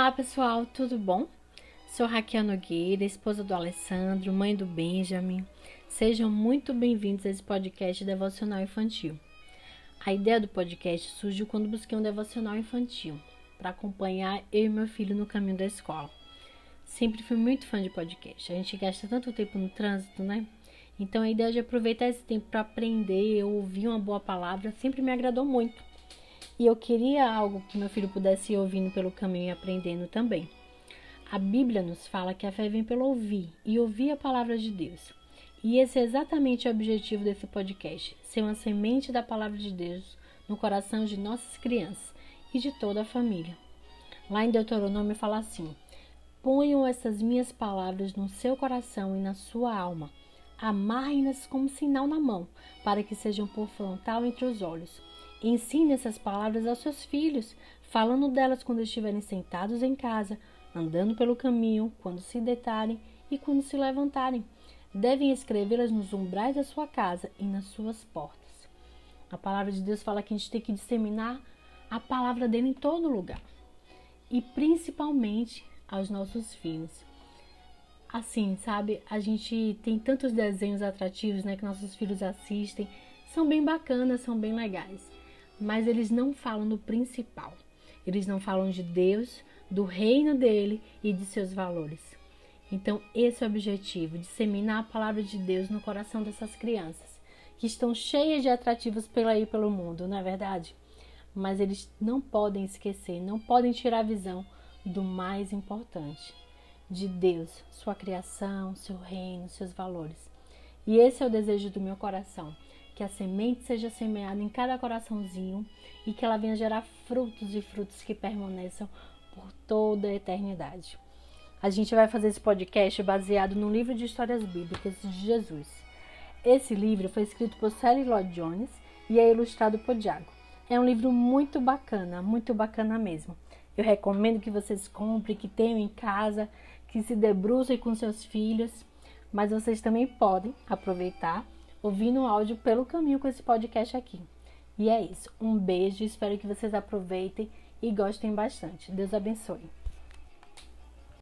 Olá pessoal, tudo bom? Sou Raquel Nogueira, esposa do Alessandro, mãe do Benjamin. Sejam muito bem-vindos a esse podcast devocional infantil. A ideia do podcast surgiu quando busquei um devocional infantil para acompanhar eu e meu filho no caminho da escola. Sempre fui muito fã de podcast. A gente gasta tanto tempo no trânsito, né? Então a ideia de aproveitar esse tempo para aprender, ouvir uma boa palavra, sempre me agradou muito. E eu queria algo que meu filho pudesse ir ouvindo pelo caminho e aprendendo também. A Bíblia nos fala que a fé vem pelo ouvir e ouvir a palavra de Deus. E esse é exatamente o objetivo desse podcast: ser uma semente da palavra de Deus no coração de nossas crianças e de toda a família. Lá em Deuteronômio fala assim: Ponham essas minhas palavras no seu coração e na sua alma. Amarrem-nas como sinal na mão, para que sejam por frontal entre os olhos. Ensine essas palavras aos seus filhos, falando delas quando estiverem sentados em casa, andando pelo caminho, quando se deitarem e quando se levantarem. Devem escrevê-las nos umbrais da sua casa e nas suas portas. A palavra de Deus fala que a gente tem que disseminar a palavra dele em todo lugar e principalmente aos nossos filhos. Assim, sabe, a gente tem tantos desenhos atrativos, né, que nossos filhos assistem, são bem bacanas, são bem legais mas eles não falam do principal. Eles não falam de Deus, do reino dele e de seus valores. Então, esse é o objetivo: disseminar a palavra de Deus no coração dessas crianças, que estão cheias de atrativos pela aí pelo mundo, não é verdade? Mas eles não podem esquecer, não podem tirar a visão do mais importante, de Deus, sua criação, seu reino, seus valores. E esse é o desejo do meu coração que a semente seja semeada em cada coraçãozinho e que ela venha gerar frutos e frutos que permaneçam por toda a eternidade. A gente vai fazer esse podcast baseado no livro de histórias bíblicas de Jesus. Esse livro foi escrito por Sally Lloyd Jones e é ilustrado por Diago. É um livro muito bacana, muito bacana mesmo. Eu recomendo que vocês comprem, que tenham em casa, que se debrucem com seus filhos, mas vocês também podem aproveitar ouvindo o áudio pelo caminho com esse podcast aqui. E é isso. Um beijo, espero que vocês aproveitem e gostem bastante. Deus abençoe.